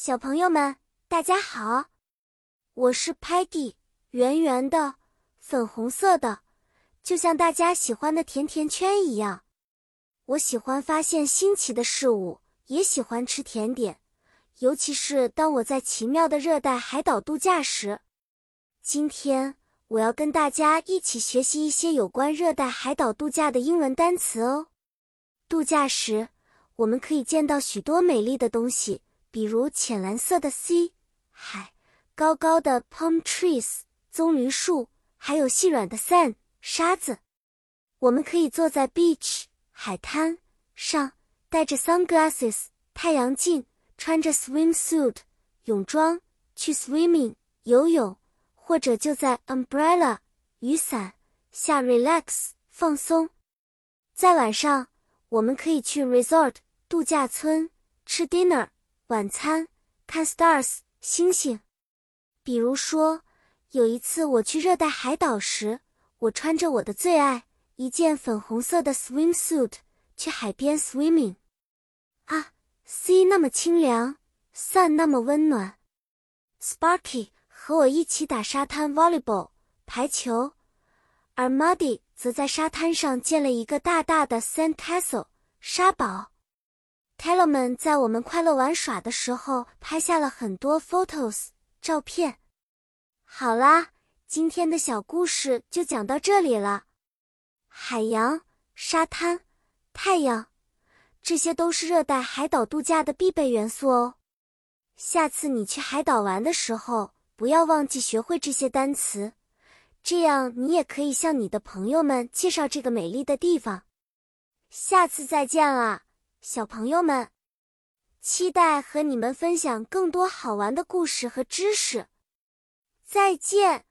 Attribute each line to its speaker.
Speaker 1: 小朋友们，大家好，我是 Patty，圆圆的，粉红色的，就像大家喜欢的甜甜圈一样。我喜欢发现新奇的事物，也喜欢吃甜点，尤其是当我在奇妙的热带海岛度假时。今天我要跟大家一起学习一些有关热带海岛度假的英文单词哦。度假时，我们可以见到许多美丽的东西。比如浅蓝色的 sea 海，高高的 palm trees 棕榈树，还有细软的 sand 沙子。我们可以坐在 beach 海滩上，戴着 sunglasses 太阳镜，穿着 swimsuit 泳装去 swimming 游泳，或者就在 umbrella 雨伞下 relax 放松。在晚上，我们可以去 resort 度假村吃 dinner。晚餐看 stars 星星，比如说有一次我去热带海岛时，我穿着我的最爱一件粉红色的 swimsuit 去海边 swimming。啊，sea 那么清凉，sun 那么温暖，Sparky 和我一起打沙滩 volleyball 排球，而 Muddy 则在沙滩上建了一个大大的 sand castle 沙堡。T e l l e r 们在我们快乐玩耍的时候拍下了很多 photos 照片。好啦，今天的小故事就讲到这里了。海洋、沙滩、太阳，这些都是热带海岛度假的必备元素哦。下次你去海岛玩的时候，不要忘记学会这些单词，这样你也可以向你的朋友们介绍这个美丽的地方。下次再见了。小朋友们，期待和你们分享更多好玩的故事和知识。再见。